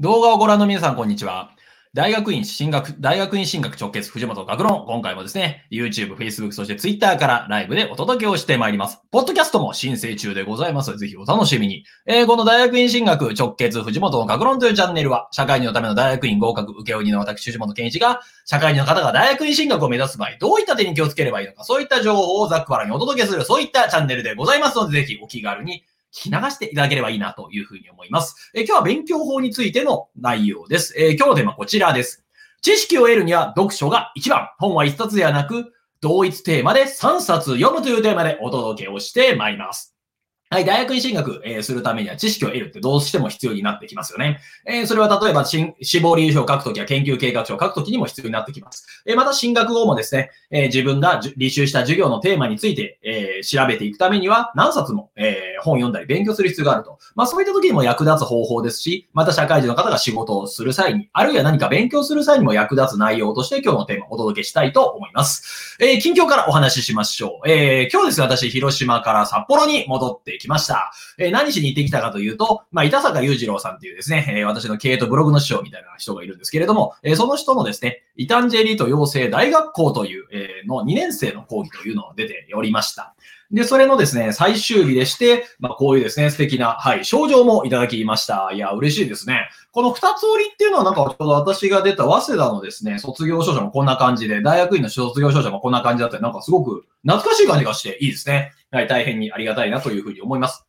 動画をご覧の皆さん、こんにちは。大学院進学、大学院進学直結藤本学論。今回もですね、YouTube、Facebook、そして Twitter からライブでお届けをしてまいります。ポッドキャストも申請中でございます。ぜひお楽しみに。えー、この大学院進学直結藤本学論というチャンネルは、社会人のための大学院合格受け負いの私、藤本健一が、社会人の方が大学院進学を目指す場合、どういった点に気をつければいいのか、そういった情報をざっくばらにお届けする、そういったチャンネルでございますので、ぜひお気軽に聞き流していただければいいなというふうに思います。え今日は勉強法についての内容です。え今日のテーマはこちらです。知識を得るには読書が一番。本は一冊ではなく、同一テーマで3冊読むというテーマでお届けをしてまいります。はい、大学院進学、えー、するためには知識を得るってどうしても必要になってきますよね。えー、それは例えば志望理由書を書くときや研究計画書を書くときにも必要になってきます。えー、また進学後もですね、え、自分が履修した授業のテーマについて、え、調べていくためには何冊も、え、本読んだり勉強する必要があると。まあそういった時にも役立つ方法ですし、また社会人の方が仕事をする際に、あるいは何か勉強する際にも役立つ内容として今日のテーマをお届けしたいと思います。え、近況からお話ししましょう。え、今日ですね、私、広島から札幌に戻ってきました。えー、何しに行ってきたかというと、まあ、板坂裕次郎さんっていうですね、えー、私の経営とブログの師匠みたいな人がいるんですけれども、えー、その人のですね、イタンジェリート養成大学校という、えー、の2年生の講義というのが出ておりました。で、それのですね、最終日でして、まあ、こういうですね、素敵な、はい、症状もいただきました。いや、嬉しいですね。この二つ折りっていうのはなんかちょうど私が出た早稲田のですね、卒業証書もこんな感じで、大学院の卒業証書もこんな感じだったり、なんかすごく懐かしい感じがしていいですね。はい、大変にありがたいなというふうに思います。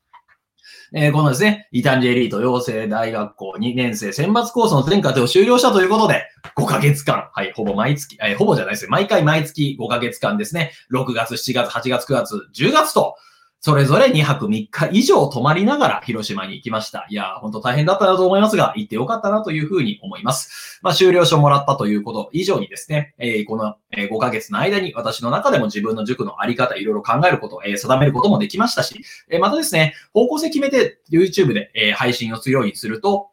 えー、このですね、イタンジェリート養成大学校2年生選抜コースの全課程を終了したということで、5ヶ月間、はい、ほぼ毎月、えー、ほぼじゃないですね。毎回毎月5ヶ月間ですね、6月、7月、8月、9月、10月と、それぞれ2泊3日以上泊まりながら広島に行きました。いやー、ほんと大変だったなと思いますが、行ってよかったなというふうに思います。まあ、終了書もらったということ以上にですね、えー、この5ヶ月の間に私の中でも自分の塾のあり方、いろいろ考えること、えー、定めることもできましたし、えー、またですね、方向性決めて YouTube で、え、配信をするようにすると、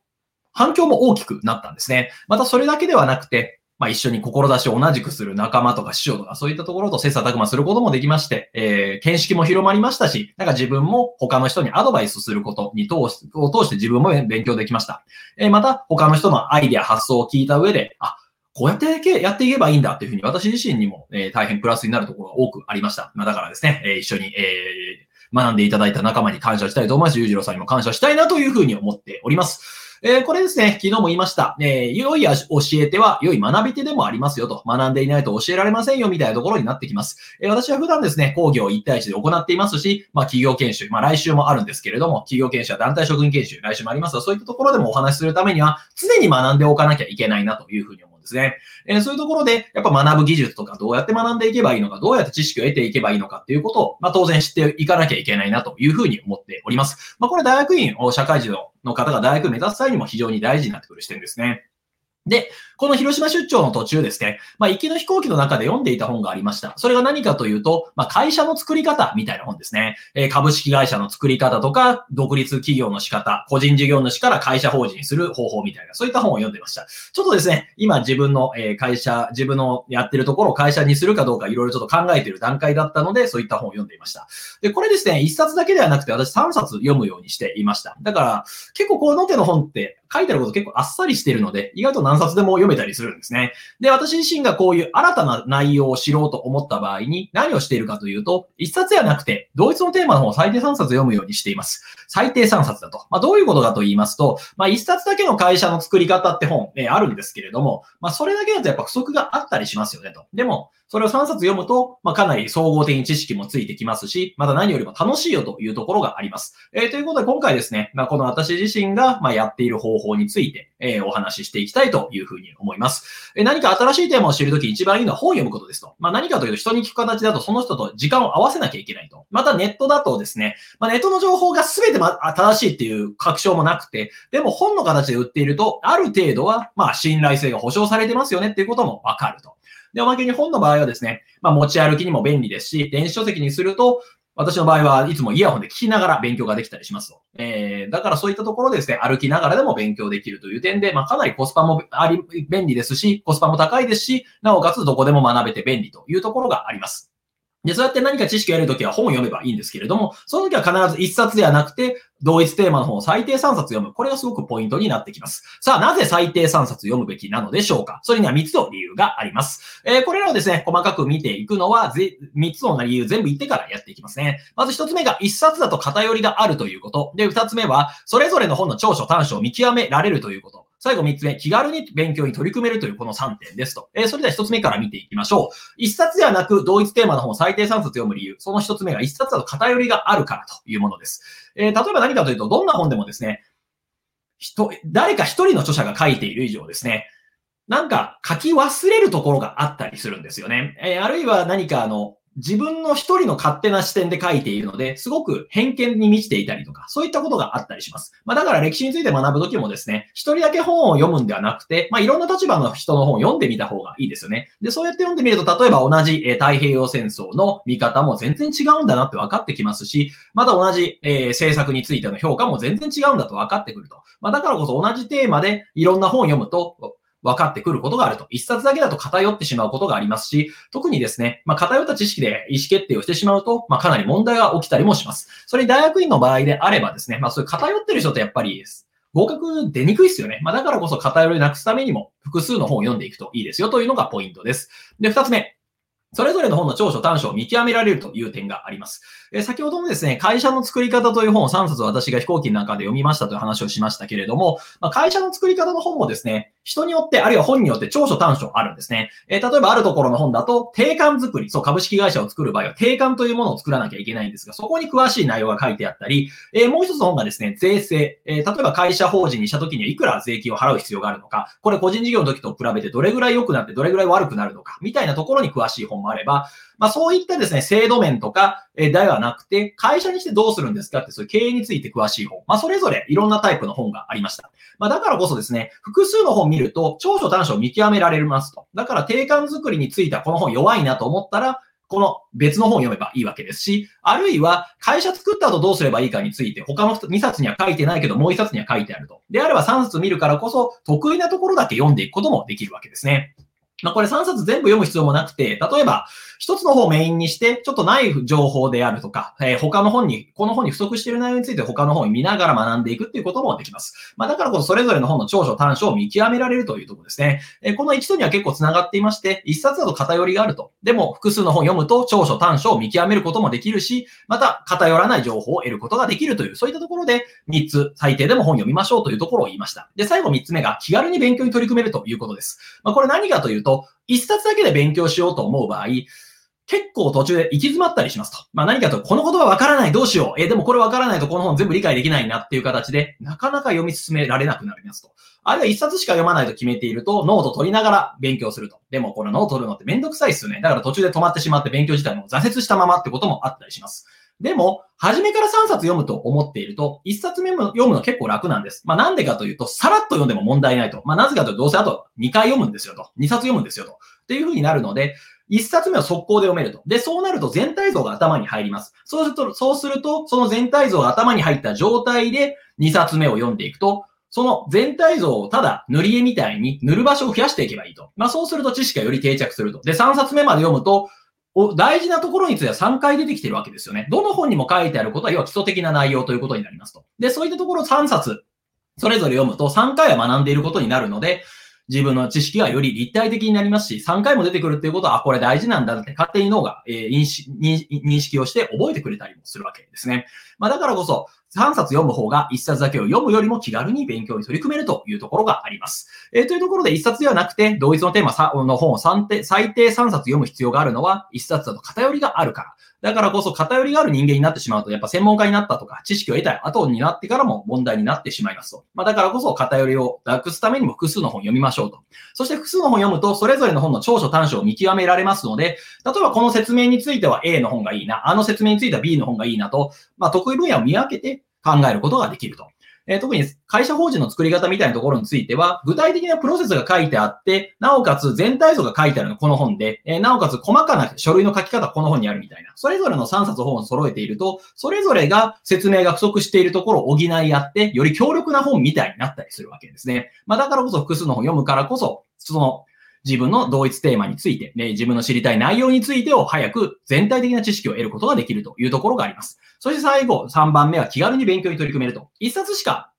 反響も大きくなったんですね。またそれだけではなくて、まあ、一緒に志を同じくする仲間とか師匠とかそういったところと切磋琢磨することもできまして、えー、見識も広まりましたし、なんか自分も他の人にアドバイスすることに通し、を通して自分も勉強できました。えー、また他の人のアイデア、発想を聞いた上で、あ、こうやってやっていけばいいんだっていうふうに私自身にも、えー、大変プラスになるところが多くありました。まあ、だからですね、えー、一緒に、えー、学んでいただいた仲間に感謝したいと思います。ゆうじろうさんにも感謝したいなというふうに思っております。えー、これですね、昨日も言いました。えー、良い教えては良い学び手でもありますよと。学んでいないと教えられませんよみたいなところになってきます。えー、私は普段ですね、講義を1対1で行っていますし、まあ企業研修、まあ来週もあるんですけれども、企業研修や団体職員研修、来週もありますが、そういったところでもお話しするためには、常に学んでおかなきゃいけないなというふうに思いますですね。えー、そういうところで、やっぱ学ぶ技術とかどうやって学んでいけばいいのか、どうやって知識を得ていけばいいのかっていうことを、まあ当然知っていかなきゃいけないなというふうに思っております。まあこれ大学院を社会人の方が大学を目指す際にも非常に大事になってくる視点ですね。で、この広島出張の途中ですね、まあ、行きの飛行機の中で読んでいた本がありました。それが何かというと、まあ、会社の作り方みたいな本ですね。えー、株式会社の作り方とか、独立企業の仕方、個人事業主から会社法人にする方法みたいな、そういった本を読んでました。ちょっとですね、今自分の会社、自分のやってるところを会社にするかどうかいろいろちょっと考えている段階だったので、そういった本を読んでいました。で、これですね、一冊だけではなくて私3冊読むようにしていました。だから、結構この手の本って書いてあること結構あっさりしてるので、意外と何冊でも読めたりするんですね。で、私自身がこういう新たな内容を知ろうと思った場合に何をしているかというと、一冊ではなくて、同一のテーマの方を最低3冊読むようにしています。最低3冊だと。まあ、どういうことかと言いますと、まあ、一冊だけの会社の作り方って本、ね、あるんですけれども、まあ、それだけだとやっぱ不足があったりしますよねと。でも、それを3冊読むと、まあ、かなり総合的に知識もついてきますし、また何よりも楽しいよというところがあります。えー、ということで今回ですね、まあ、この私自身が、まやっている方法について、えー、お話ししていきたいというふうに思います。え、何か新しいテーマを知るとき一番いいのは本を読むことですと。まあ、何かというと人に聞く形だとその人と時間を合わせなきゃいけないと。またネットだとですね、まあ、ネットの情報が全て、ま、正しいっていう確証もなくて、でも本の形で売っていると、ある程度は、まあ、信頼性が保証されてますよねっていうこともわかると。で、おまけに本の場合はですね、まあ持ち歩きにも便利ですし、電子書籍にすると、私の場合はいつもイヤホンで聞きながら勉強ができたりしますと。えー、だからそういったところでですね、歩きながらでも勉強できるという点で、まあかなりコスパもあり、便利ですし、コスパも高いですし、なおかつどこでも学べて便利というところがあります。で、そうやって何か知識を得るときは本を読めばいいんですけれども、その時は必ず一冊ではなくて、同一テーマの本を最低3冊読む。これがすごくポイントになってきます。さあ、なぜ最低3冊読むべきなのでしょうか？それには3つの理由があります。えー、これらをですね、細かく見ていくのは、3つの理由全部言ってからやっていきますね。まず1つ目が1冊だと偏りがあるということ。で、2つ目は、それぞれの本の長所短所を見極められるということ。最後3つ目、気軽に勉強に取り組めるというこの3点ですと。えー、それでは1つ目から見ていきましょう。1冊ではなく同一テーマの本を最低3冊読む理由。その1つ目が1冊だと偏りがあるからというものです。えー、例えば何かというと、どんな本でもですね、人、誰か一人の著者が書いている以上ですね、なんか書き忘れるところがあったりするんですよね。えー、あるいは何かあの、自分の一人の勝手な視点で書いているので、すごく偏見に満ちていたりとか、そういったことがあったりします。まあだから歴史について学ぶときもですね、一人だけ本を読むんではなくて、まあいろんな立場の人の本を読んでみた方がいいですよね。で、そうやって読んでみると、例えば同じ、え、太平洋戦争の見方も全然違うんだなって分かってきますし、また同じ、えー、政策についての評価も全然違うんだと分かってくると。まあだからこそ同じテーマでいろんな本を読むと、分かってくることがあると。一冊だけだと偏ってしまうことがありますし、特にですね、まあ、偏った知識で意思決定をしてしまうと、まあ、かなり問題が起きたりもします。それに大学院の場合であればですね、まあ、そういう偏ってる人ってやっぱり合格出にくいですよね。まあ、だからこそ偏りをなくすためにも複数の本を読んでいくといいですよというのがポイントです。で、二つ目。それぞれの本の長所短所を見極められるという点があります。え先ほどもですね、会社の作り方という本を3冊私が飛行機の中で読みましたという話をしましたけれども、まあ、会社の作り方の本もですね、人によって、あるいは本によって長所短所あるんですね。えー、例えばあるところの本だと、定款作り、そう、株式会社を作る場合は定款というものを作らなきゃいけないんですが、そこに詳しい内容が書いてあったり、えー、もう一つの本がですね、税制、えー、例えば会社法人にした時にはいくら税金を払う必要があるのか、これ個人事業の時と比べてどれぐらい良くなってどれぐらい悪くなるのか、みたいなところに詳しい本もあれば、まあそういったですね、制度面とか、えではなくて、会社にしてどうするんですかって、そういう経営について詳しい本。まあそれぞれいろんなタイプの本がありました。まあだからこそですね、複数の本見ると、長所短所を見極められますと。だから定款作りについてはこの本弱いなと思ったら、この別の本を読めばいいわけですし、あるいは会社作った後どうすればいいかについて、他の2冊には書いてないけど、もう1冊には書いてあると。であれば3冊見るからこそ、得意なところだけ読んでいくこともできるわけですね。まあ、これ3冊全部読む必要もなくて、例えば、一つの方をメインにして、ちょっとない情報であるとか、えー、他の本に、この本に不足している内容について他の本を見ながら学んでいくっていうこともできます。まあ、だからこそそれぞれの本の長所短所を見極められるというところですね。えー、この一度には結構繋がっていまして、一冊だと偏りがあると。でも、複数の本読むと長所短所を見極めることもできるし、また偏らない情報を得ることができるという、そういったところで3つ最低でも本読みましょうというところを言いました。で、最後3つ目が気軽に勉強に取り組めるということです。まあ、これ何かというと、一冊だけで勉強しようと思う場合、結構途中で行き詰まったりしますと。まあ何かと、この言葉わからない、どうしよう。えでもこれわからないとこの本全部理解できないなっていう形で、なかなか読み進められなくなりますと。あるいは一冊しか読まないと決めていると、ノート取りながら勉強すると。でもこれノート取るのってめんどくさいですよね。だから途中で止まってしまって勉強自体も挫折したままってこともあったりします。でも、初めから3冊読むと思っていると、1冊目も読むの結構楽なんです。まあなんでかというと、さらっと読んでも問題ないと。まあなぜかというと、どうせあと2回読むんですよと。2冊読むんですよと。っていう風になるので、一冊目は速攻で読めると。で、そうなると全体像が頭に入ります。そうすると、そうすると、その全体像が頭に入った状態で二冊目を読んでいくと、その全体像をただ塗り絵みたいに塗る場所を増やしていけばいいと。まあそうすると知識がより定着すると。で、3冊目まで読むと、お大事なところについては3回出てきてるわけですよね。どの本にも書いてあることは、要は基礎的な内容ということになりますと。で、そういったところ3冊、それぞれ読むと3回は学んでいることになるので、自分の知識がより立体的になりますし、3回も出てくるっていうことは、あ、これ大事なんだって勝手に脳が、えー、認識をして覚えてくれたりもするわけですね。まあだからこそ、3冊読む方が1冊だけを読むよりも気軽に勉強に取り組めるというところがあります。えー、というところで1冊ではなくて、同一のテーマの本を最低3冊読む必要があるのは、1冊だと偏りがあるから。だからこそ偏りがある人間になってしまうと、やっぱ専門家になったとか、知識を得た後になってからも問題になってしまいますと。まあ、だからこそ偏りをなくすためにも複数の本読みましょうと。そして複数の本読むと、それぞれの本の長所短所を見極められますので、例えばこの説明については A の本がいいな、あの説明については B の本がいいなと、まあ、得意分野を見分けて考えることができると。え、特に会社法人の作り方みたいなところについては、具体的なプロセスが書いてあって、なおかつ全体像が書いてあるのこの本で、え、なおかつ細かな書類の書き方この本にあるみたいな。それぞれの3冊本を揃えていると、それぞれが説明が不足しているところを補い合って、より強力な本みたいになったりするわけですね。まあだからこそ複数の本を読むからこそ、その、自分の同一テーマについて、ね、自分の知りたい内容についてを早く全体的な知識を得ることができるというところがあります。そして最後、3番目は気軽に勉強に取り組めると。一冊しか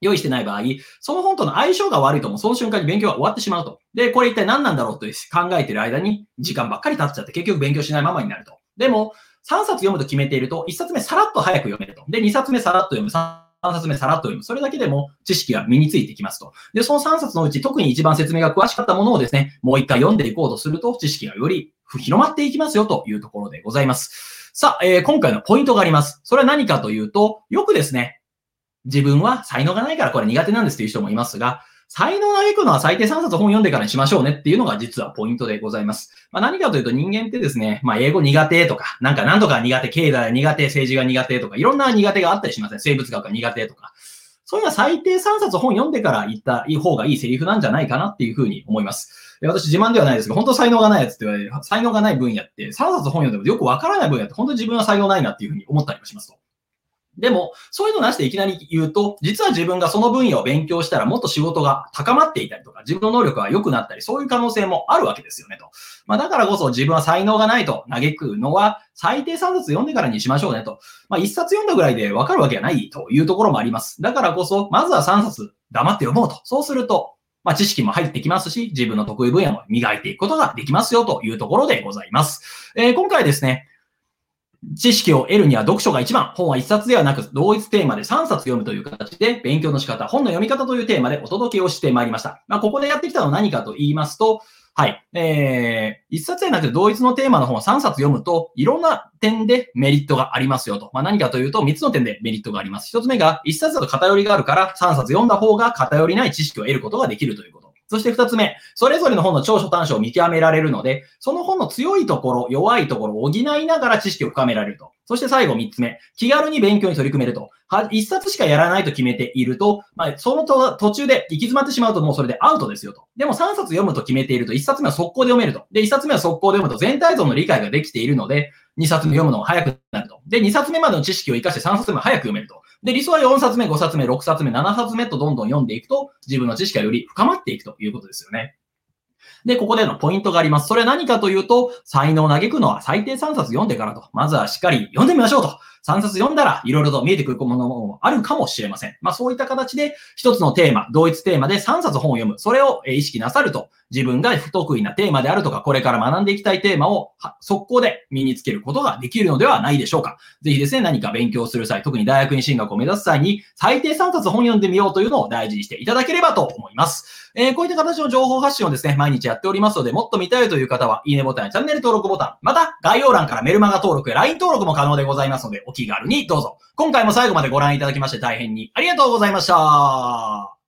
用意してない場合、その本との相性が悪いともその瞬間に勉強が終わってしまうと。で、これ一体何なんだろうと考えている間に時間ばっかり経っちゃって結局勉強しないままになると。でも、3冊読むと決めていると、1冊目さらっと早く読めると。で、2冊目さらっと読む。3冊目さらっと読む。それだけでも知識が身についてきますと。で、その3冊のうち特に一番説明が詳しかったものをですね、もう一回読んでいこうとすると、知識がより広まっていきますよというところでございます。さあ、えー、今回のポイントがあります。それは何かというと、よくですね、自分は才能がないからこれ苦手なんですという人もいますが、才能を嘆くのは最低3冊本読んでからにしましょうねっていうのが実はポイントでございます。まあ、何かというと人間ってですね、まあ、英語苦手とか、なんか何とか苦手、経済苦手、政治が苦手とか、いろんな苦手があったりしません。生物学が苦手とか。そういうのは最低3冊本読んでから言った方がいいセリフなんじゃないかなっていうふうに思います。私自慢ではないですけど、本当才能がないやつって言われる、才能がない分野って3冊本読んでもよくわからない分野って本当に自分は才能ないなっていうふうに思ったりもしますと。でも、そういうのなしでいきなり言うと、実は自分がその分野を勉強したらもっと仕事が高まっていたりとか、自分の能力が良くなったり、そういう可能性もあるわけですよねと。まあ、だからこそ自分は才能がないと嘆くのは、最低3冊読んでからにしましょうねと。まあ、1冊読んだぐらいでわかるわけがないというところもあります。だからこそ、まずは3冊黙って読もうと。そうすると、まあ、知識も入ってきますし、自分の得意分野も磨いていくことができますよというところでございます。えー、今回ですね、知識を得るには読書が一番。本は一冊ではなく、同一テーマで3冊読むという形で、勉強の仕方、本の読み方というテーマでお届けをしてまいりました。まあ、ここでやってきたのは何かと言いますと、はい。えー、一冊ではなくて同一のテーマの本を3冊読むと、いろんな点でメリットがありますよと。まあ、何かというと、3つの点でメリットがあります。1つ目が、1冊だと偏りがあるから、3冊読んだ方が偏りない知識を得ることができるということ。そして二つ目、それぞれの本の長所短所を見極められるので、その本の強いところ、弱いところを補いながら知識を深められると。そして最後三つ目、気軽に勉強に取り組めると。一冊しかやらないと決めていると、まあ、そのと途中で行き詰まってしまうともうそれでアウトですよと。でも3冊読むと決めていると、1冊目は速攻で読めると。で、1冊目は速攻で読むと全体像の理解ができているので、2冊目読むのが早くなると。で、2冊目までの知識を活かして3冊目も早く読めると。で、理想は4冊目、5冊目、6冊目、7冊目とどんどん読んでいくと、自分の知識がより深まっていくということですよね。で、ここでのポイントがあります。それは何かというと、才能を嘆くのは最低3冊読んでからと。まずはしっかり読んでみましょうと。3冊読んだら、いろいろと見えてくるものもあるかもしれません。まあそういった形で、一つのテーマ、同一テーマで3冊本を読む。それを意識なさると、自分が不得意なテーマであるとか、これから学んでいきたいテーマを速攻で身につけることができるのではないでしょうか。ぜひですね、何か勉強する際、特に大学に進学を目指す際に、最低3冊本読んでみようというのを大事にしていただければと思います。えー、こういった形の情報発信をですね、毎日やっておりますので、もっと見たいという方は、いいねボタンやチャンネル登録ボタン、また概要欄からメルマガ登録や LINE 登録も可能でございますので、お気軽にどうぞ。今回も最後までご覧いただきまして大変にありがとうございました。